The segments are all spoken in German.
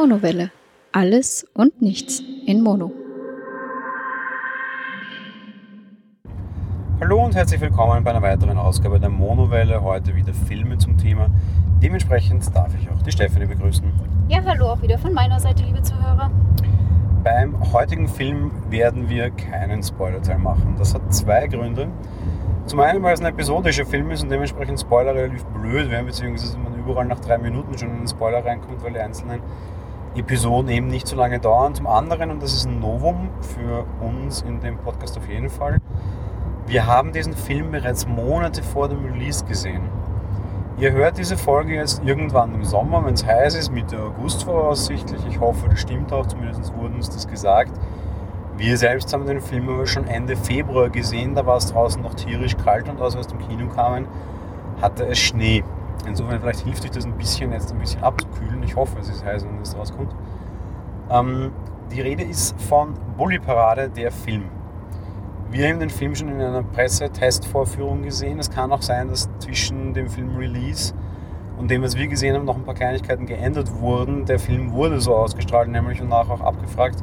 Monowelle. Alles und nichts in Mono. Hallo und herzlich willkommen bei einer weiteren Ausgabe der Monowelle. Heute wieder Filme zum Thema. Dementsprechend darf ich auch die Stefanie begrüßen. Ja, hallo auch wieder von meiner Seite, liebe Zuhörer. Beim heutigen Film werden wir keinen Spoilerteil machen. Das hat zwei Gründe. Zum einen, weil es ein episodischer Film ist und dementsprechend Spoiler relativ blöd werden, beziehungsweise man überall nach drei Minuten schon in einen Spoiler reinkommt, weil die einzelnen Episoden eben nicht so lange dauern. Zum anderen, und das ist ein Novum für uns in dem Podcast auf jeden Fall, wir haben diesen Film bereits Monate vor dem Release gesehen. Ihr hört diese Folge jetzt irgendwann im Sommer, wenn es heiß ist, Mitte August voraussichtlich. Ich hoffe, das stimmt auch, zumindest wurde uns das gesagt. Wir selbst haben den Film aber schon Ende Februar gesehen, da war es draußen noch tierisch kalt und als wir aus dem Kino kamen, hatte es Schnee. Insofern vielleicht hilft euch das ein bisschen jetzt ein bisschen abzukühlen. Ich hoffe, es ist heiß, wenn es rauskommt. Ähm, die Rede ist von Bully Parade, der Film. Wir haben den Film schon in einer Pressetestvorführung gesehen. Es kann auch sein, dass zwischen dem Film Release und dem, was wir gesehen haben, noch ein paar Kleinigkeiten geändert wurden. Der Film wurde so ausgestrahlt, nämlich und nachher auch abgefragt,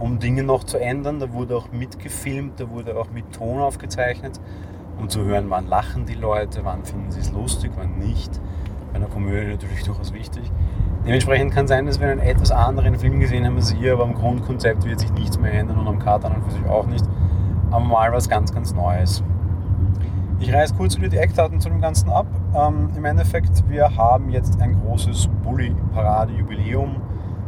um Dinge noch zu ändern. Da wurde auch mitgefilmt, da wurde auch mit Ton aufgezeichnet, um zu hören, wann lachen die Leute, wann finden sie es lustig, wann nicht. Bei einer Komödie natürlich durchaus wichtig. Dementsprechend kann sein, dass wir einen etwas anderen Film gesehen haben als ihr, aber am Grundkonzept wird sich nichts mehr ändern und am Kater an und für sich auch nicht. Aber mal was ganz, ganz Neues. Ich reiße kurz wieder die Eckdaten zu dem Ganzen ab. Ähm, Im Endeffekt, wir haben jetzt ein großes Bully-Parade-Jubiläum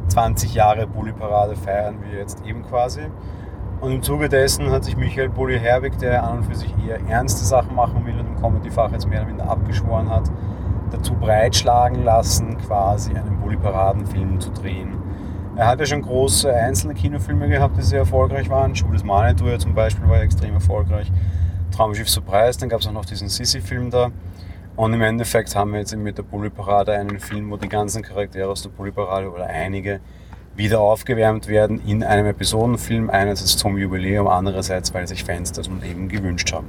20 Jahre Bulli-Parade feiern wir jetzt eben quasi. Und im Zuge dessen hat sich Michael Bulli Herbig, der an und für sich eher ernste Sachen machen will und im Comedy-Fach jetzt mehr oder weniger abgeschworen hat, dazu breitschlagen lassen, quasi einen Bulli-Paraden-Film zu drehen. Er hat ja schon große einzelne Kinofilme gehabt, die sehr erfolgreich waren. Schuh des Manitou zum Beispiel war ja extrem erfolgreich. Traumschiff Surprise, dann gab es auch noch diesen Sissy-Film da. Und im Endeffekt haben wir jetzt mit der Bulli-Parade einen Film, wo die ganzen Charaktere aus der Bulli-Parade oder einige wieder aufgewärmt werden in einem Episodenfilm. Einerseits zum Jubiläum, andererseits, weil sich Fans das eben gewünscht haben.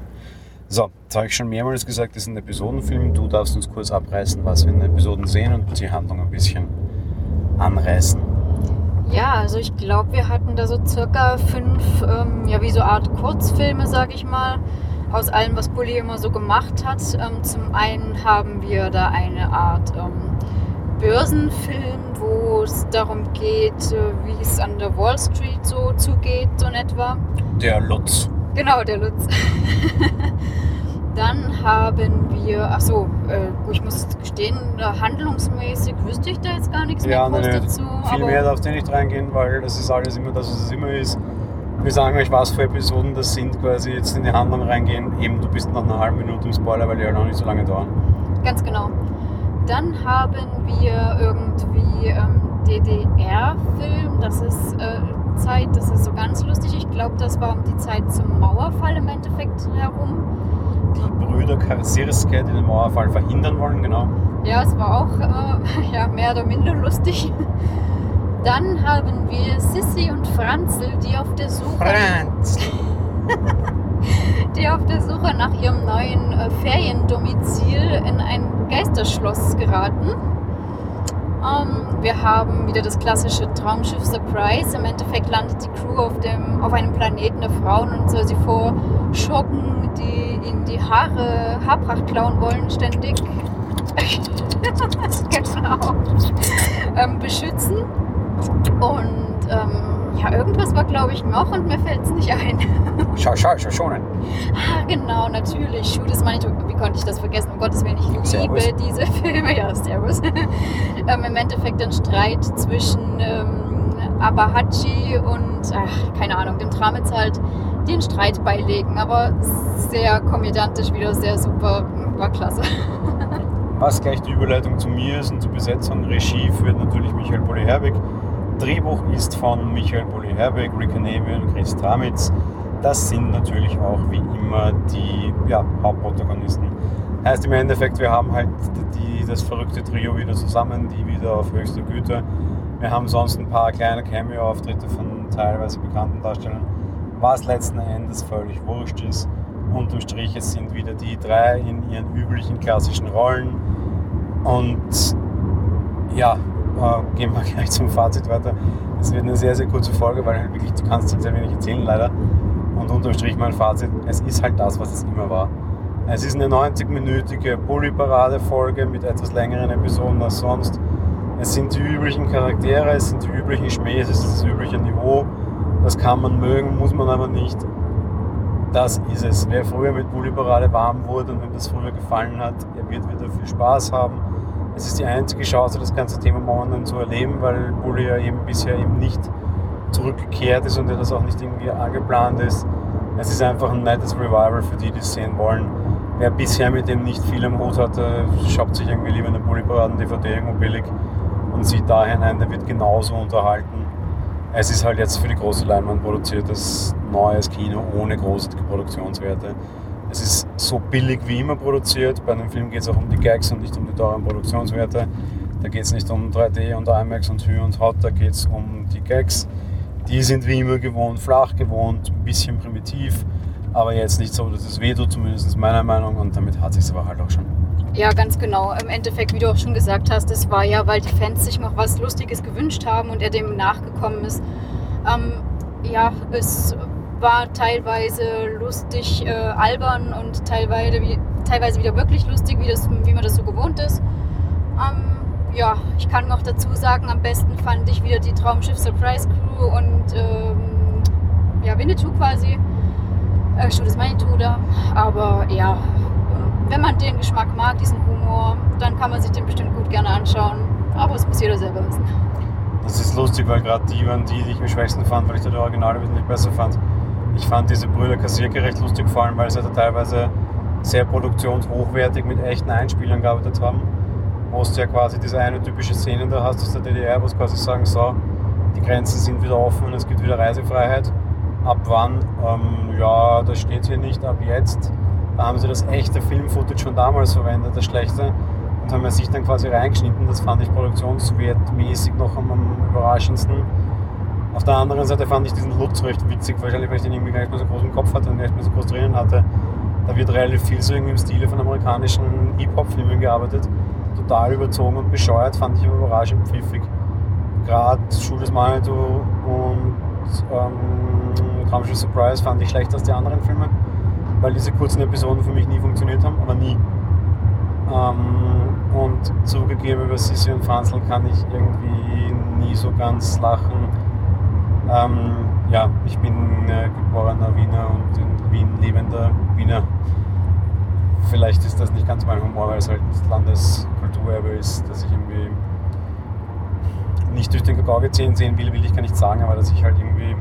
So, jetzt habe ich schon mehrmals gesagt, das ist ein Episodenfilm. Du darfst uns kurz abreißen, was wir in den Episoden sehen und die Handlung ein bisschen anreißen. Ja, also ich glaube, wir hatten da so circa fünf, ähm, ja, wie so Art Kurzfilme, sage ich mal aus allem, was Bully immer so gemacht hat. Ähm, zum einen haben wir da eine Art ähm, Börsenfilm, wo es darum geht, äh, wie es an der Wall Street so zugeht, so in etwa. Der Lutz. Genau, der Lutz. Dann haben wir, achso, äh, ich muss gestehen, handlungsmäßig wüsste ich da jetzt gar nichts ja, mehr nee, dazu. Viel mehr darfst du nicht reingehen, weil das ist alles immer das, was es immer ist. Wir sagen euch, was für Episoden das sind, quasi jetzt in die Handlung reingehen. Eben, du bist nach einer halben Minute im Spoiler, weil die ja noch nicht so lange dauern. Ganz genau. Dann haben wir irgendwie ähm, DDR-Film. Das ist äh, Zeit, das ist so ganz lustig. Ich glaube, das war um die Zeit zum Mauerfall im Endeffekt herum. Die Brüder Karsirske, die den Mauerfall verhindern wollen, genau. Ja, es war auch äh, ja, mehr oder minder lustig. Dann haben wir Sissy und Franzl, die auf der Suche. Franz! Die auf der Suche nach ihrem neuen äh, Feriendomizil in ein Geisterschloss geraten. Ähm, wir haben wieder das klassische Traumschiff Surprise. Im Endeffekt landet die Crew auf, dem, auf einem Planeten der Frauen und soll sie vor Schocken, die in die Haare Haarpracht klauen wollen, ständig genau, ähm, beschützen. Und ähm, ja, irgendwas war, glaube ich, noch und mir fällt es nicht ein. schau, schau, schau schon. Ah, genau, natürlich. Schuh des Manitou. Wie konnte ich das vergessen? Um Gottes Willen, ich liebe Servus. diese Filme. Ja, Servus. ähm, Im Endeffekt ein Streit zwischen ähm, Abahachi und, ach, keine Ahnung, dem Tramitz halt den Streit beilegen. Aber sehr komödiantisch wieder, sehr super. War klasse. Was gleich die Überleitung zu mir ist und zur Besetzung. Regie führt natürlich Michael Bulli-Herbig. Drehbuch ist von Michael Bulli-Herbig, Rick und Chris Tramitz. Das sind natürlich auch wie immer die ja, Hauptprotagonisten. Heißt im Endeffekt, wir haben halt die, das verrückte Trio wieder zusammen, die wieder auf höchster Güte. Wir haben sonst ein paar kleine Cameo-Auftritte von teilweise bekannten Darstellern, was letzten Endes völlig wurscht ist. Unterm Strich, es sind wieder die drei in ihren üblichen klassischen Rollen. Und ja, äh, gehen wir gleich zum Fazit weiter. Es wird eine sehr, sehr kurze Folge, weil halt wirklich, du kannst halt sehr wenig erzählen leider. Und unterm Strich mein Fazit, es ist halt das, was es immer war. Es ist eine 90-minütige Bully-Parade-Folge mit etwas längeren Episoden als sonst. Es sind die üblichen Charaktere, es sind die üblichen Schmähs, es ist das übliche Niveau. Das kann man mögen, muss man aber nicht. Das ist es. Wer früher mit Bully Parade warm wurde und wem das früher gefallen hat, er wird wieder viel Spaß haben. Es ist die einzige Chance, das ganze Thema momentan zu erleben, weil Bully ja eben bisher eben nicht zurückgekehrt ist und das auch nicht irgendwie angeplant ist. Es ist einfach ein nettes Revival für die, die es sehen wollen. Wer bisher mit dem nicht viel am Hut hatte, schaut sich irgendwie lieber eine Bully Paraden DVD irgendwo billig und sieht da hinein, der wird genauso unterhalten. Es ist halt jetzt für die große Leinwand produziertes neues Kino ohne große Produktionswerte. Es ist so billig wie immer produziert. Bei einem Film geht es auch um die Gags und nicht um die teuren Produktionswerte. Da geht es nicht um 3D und IMAX und Hü und Hot, da geht es um die Gags. Die sind wie immer gewohnt, flach gewohnt, ein bisschen primitiv, aber jetzt nicht so, dass es weh tut, zumindest meiner Meinung. Und damit hat sich aber halt auch schon. Ja, ganz genau. Im Endeffekt, wie du auch schon gesagt hast, es war ja, weil die Fans sich noch was Lustiges gewünscht haben und er dem nachgekommen ist. Ähm, ja, es war teilweise lustig, äh, albern und teilweise, wie, teilweise wieder wirklich lustig, wie, das, wie man das so gewohnt ist. Ähm, ja, ich kann noch dazu sagen, am besten fand ich wieder die Traumschiff Surprise Crew und ähm, ja, Winnetou quasi. Äh, Studios Manitou da. Aber ja, wenn man den Geschmack mag, diesen Humor, dann kann man sich den bestimmt gut gerne anschauen. Aber es muss jeder selber wissen. Das ist lustig, weil gerade die waren die, die ich am schwächsten fand, weil ich da die Originale nicht besser fand. Ich fand diese Brüder Kassierke recht lustig, vor allem weil sie da teilweise sehr produktionshochwertig mit echten Einspielern gearbeitet haben. Wo du ja quasi diese eine typische Szene da hast aus der DDR, wo sie quasi sagen, so, die Grenzen sind wieder offen und es gibt wieder Reisefreiheit. Ab wann? Ähm, ja, das steht hier nicht, ab jetzt. Da haben sie das echte Filmfootage schon damals verwendet, das schlechte, und haben sich dann quasi reingeschnitten. Das fand ich produktionswertmäßig noch am, am überraschendsten. Auf der anderen Seite fand ich diesen Lutz recht witzig, wahrscheinlich weil ich den irgendwie gar nicht mehr so groß im Kopf hatte und gar nicht mehr so groß drinnen hatte. Da wird relativ viel so irgendwie im Stile von amerikanischen Hip-Hop-Filmen gearbeitet. Total überzogen und bescheuert, fand ich aber überraschend pfiffig. Gerade des Manitou und ähm, Traumschiff Surprise fand ich schlechter als die anderen Filme, weil diese kurzen Episoden für mich nie funktioniert haben, aber nie. Ähm, und zugegeben über Sissi und Franzl kann ich irgendwie nie so ganz lachen ähm, ja, ich bin äh, geborener Wiener und in Wien lebender Wiener. Vielleicht ist das nicht ganz mein Humor, weil es halt Landeskulturerbe ist, dass ich irgendwie nicht durch den Kakao gezählt sehen will, will ich gar nicht sagen, aber dass ich halt irgendwie,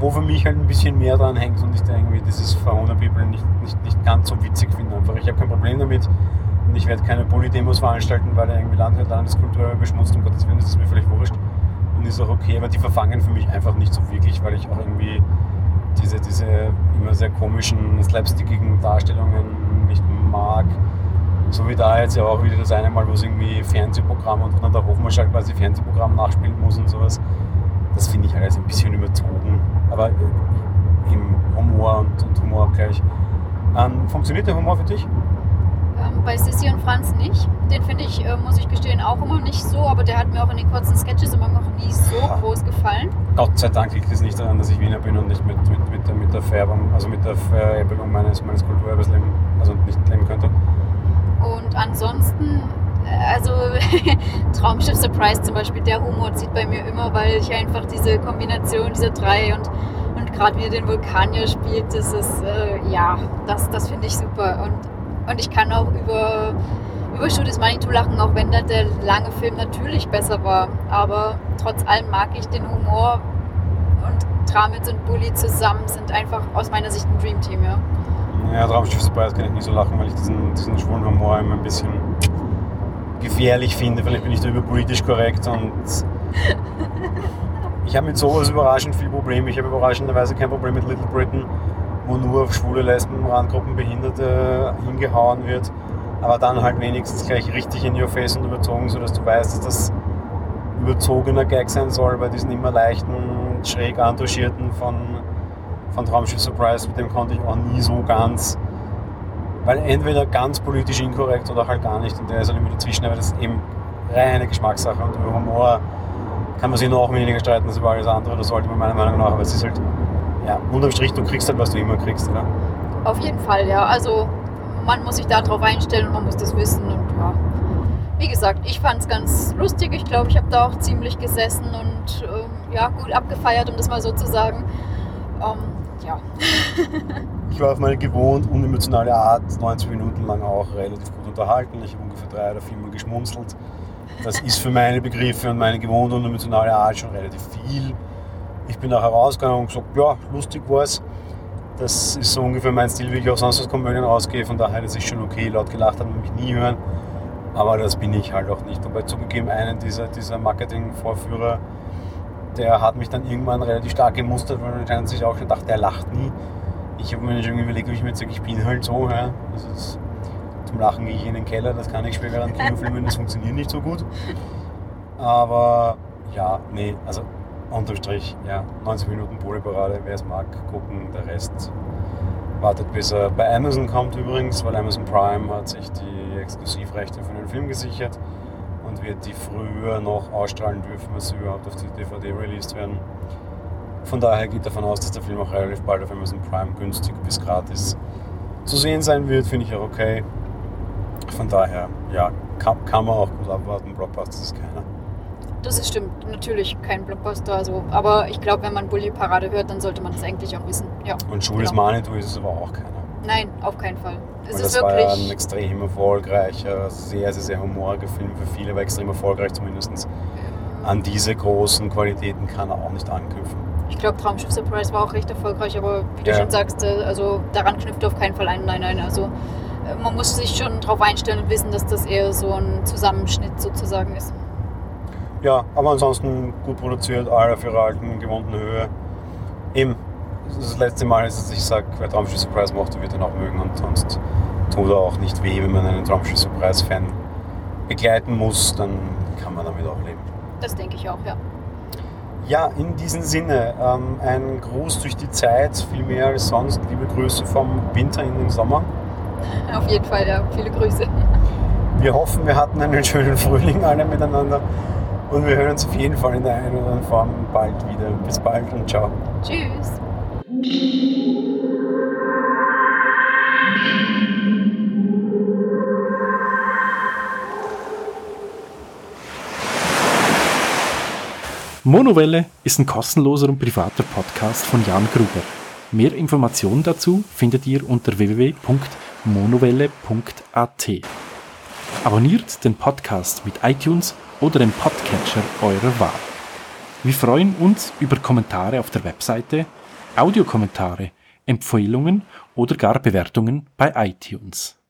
wo für mich halt ein bisschen mehr dran hängt und ich da irgendwie dieses Verona People nicht, nicht, nicht ganz so witzig finde. Einfach, ich habe kein Problem damit und ich werde keine Poly-Demos veranstalten, weil er irgendwie Land beschmutzt, um Gottes Willen, das ist mir völlig wurscht und ist auch okay, aber die verfangen für mich einfach nicht so wirklich, weil ich auch irgendwie diese, diese immer sehr komischen, slapstickigen Darstellungen nicht mag. So wie da jetzt ja auch wieder das eine Mal, wo es irgendwie Fernsehprogramm und dann der Hofmarschall quasi Fernsehprogramm nachspielen muss und sowas. Das finde ich alles ein bisschen überzogen. Aber im Humor und, und Humorabgleich. Ähm, funktioniert der Humor für dich? Bei Sissy und Franz nicht. Den finde ich, äh, muss ich gestehen, auch immer nicht so, aber der hat mir auch in den kurzen Sketches immer noch nie so ja. groß gefallen. Gott sei Dank liegt es nicht daran, dass ich Wiener bin und nicht mit, mit, mit, der, mit der Färbung, also mit der Vererbung meines, meines Kulturerbes leben, also nicht leben könnte. Und ansonsten, äh, also Traumschiff Surprise zum Beispiel, der Humor zieht bei mir immer, weil ich einfach diese Kombination dieser drei und, und gerade wie er den Vulkanier spielt, das ist, äh, ja, das, das finde ich super. Und und ich kann auch über, über Money to lachen, auch wenn da der lange Film natürlich besser war. Aber trotz allem mag ich den Humor und Tramitz und Bully zusammen sind einfach aus meiner Sicht ein Dreamteam, ja. Ja, Traumschiff Surprise kann ich nicht so lachen, weil ich diesen, diesen schwulen Humor immer ein bisschen gefährlich finde. Vielleicht bin ich da überpolitisch korrekt und ich habe mit sowas überraschend viel Probleme. Ich habe überraschenderweise kein Problem mit Little Britain wo nur auf schwule Lesben, Randgruppen, Behinderte hingehauen wird, aber dann halt wenigstens gleich richtig in your face und überzogen, sodass du weißt, dass das überzogener Gag sein soll bei diesen immer leichten, schräg entouragierten von, von Traumschiff Surprise, mit dem konnte ich auch nie so ganz, weil entweder ganz politisch inkorrekt oder halt gar nicht und der ist halt immer dazwischen, aber das ist eben reine Geschmackssache und über Humor kann man sich noch weniger streiten als über alles andere, das sollte man meiner Meinung nach, aber es ist halt, ja, unterm Strich, du kriegst halt, was du immer kriegst, oder? Auf jeden Fall, ja. Also man muss sich darauf einstellen und man muss das wissen und ja. Wie gesagt, ich fand es ganz lustig. Ich glaube, ich habe da auch ziemlich gesessen und ähm, ja, gut abgefeiert, um das mal so zu sagen. Ähm, ja. ich war auf meine gewohnt unemotionale Art 90 Minuten lang auch relativ gut unterhalten. Ich habe ungefähr drei oder viermal geschmunzelt. Das ist für meine Begriffe und meine gewohnt unemotionale Art schon relativ viel. Ich bin nachher rausgegangen und gesagt, ja, lustig war es. Das ist so ungefähr mein Stil, wie ich auch sonst aus Komödien rausgehe. Von daher, das ist schon okay. Laut gelacht hat man mich nie hören. Aber das bin ich halt auch nicht. Und bei zugegeben, einen dieser, dieser Marketing-Vorführer, der hat mich dann irgendwann relativ stark gemustert, weil man anscheinend sich auch schon dachte, der lacht nie. Ich habe mir schon überlegt, ob ich mir jetzt sage, ich bin halt so. Ja. Also das, zum Lachen gehe ich in den Keller, das kann ich später an Kinofilmen, das funktioniert nicht so gut. Aber ja, nee, also unterm Strich, ja, 90 Minuten Polyparade, wer es mag, gucken, der Rest wartet bis er bei Amazon kommt übrigens, weil Amazon Prime hat sich die Exklusivrechte für den Film gesichert und wird die früher noch ausstrahlen dürfen, als sie überhaupt auf die DVD released werden. Von daher geht davon aus, dass der Film auch relativ bald auf Amazon Prime günstig bis gratis zu sehen sein wird, finde ich auch okay. Von daher, ja, kann, kann man auch gut abwarten. Blockbuster ist keiner. Das ist stimmt, natürlich kein Blockbuster. Also, aber ich glaube, wenn man Bully Parade hört, dann sollte man das eigentlich auch wissen. Ja, Und Jules genau. Manitou ist es aber auch keiner. Nein, auf keinen Fall. Es ist das wirklich war ja ein extrem erfolgreicher, sehr, sehr, sehr humoriger Film für viele, aber extrem erfolgreich zumindest. An diese großen Qualitäten kann er auch nicht anknüpfen. Ich glaube, Traumschiff Surprise war auch recht erfolgreich, aber wie du ja. schon sagst, äh, also daran knüpft auf keinen Fall ein. Nein, nein, also äh, man muss sich schon darauf einstellen und wissen, dass das eher so ein Zusammenschnitt sozusagen ist. Ja, aber ansonsten gut produziert, alle auf ihrer alten, gewohnten Höhe. Eben, das letzte Mal ist, dass ich sage, wer Traumschiff Surprise mochte, wird ihn auch mögen und sonst tut er auch nicht weh, wenn man einen Traumschiff Surprise-Fan begleiten muss, dann kann man damit auch leben. Das denke ich auch, ja. Ja, in diesem Sinne, ähm, ein Gruß durch die Zeit, viel mehr als sonst. Liebe Grüße vom Winter in den Sommer. Auf jeden Fall, ja, viele Grüße. Wir hoffen, wir hatten einen schönen Frühling alle miteinander und wir hören uns auf jeden Fall in der einen oder anderen Form bald wieder. Bis bald und ciao. Tschüss. Monowelle ist ein kostenloser und privater Podcast von Jan Gruber. Mehr Informationen dazu findet ihr unter www.monowelle.at. Abonniert den Podcast mit iTunes oder dem Podcatcher eurer Wahl. Wir freuen uns über Kommentare auf der Webseite, Audiokommentare, Empfehlungen oder gar Bewertungen bei iTunes.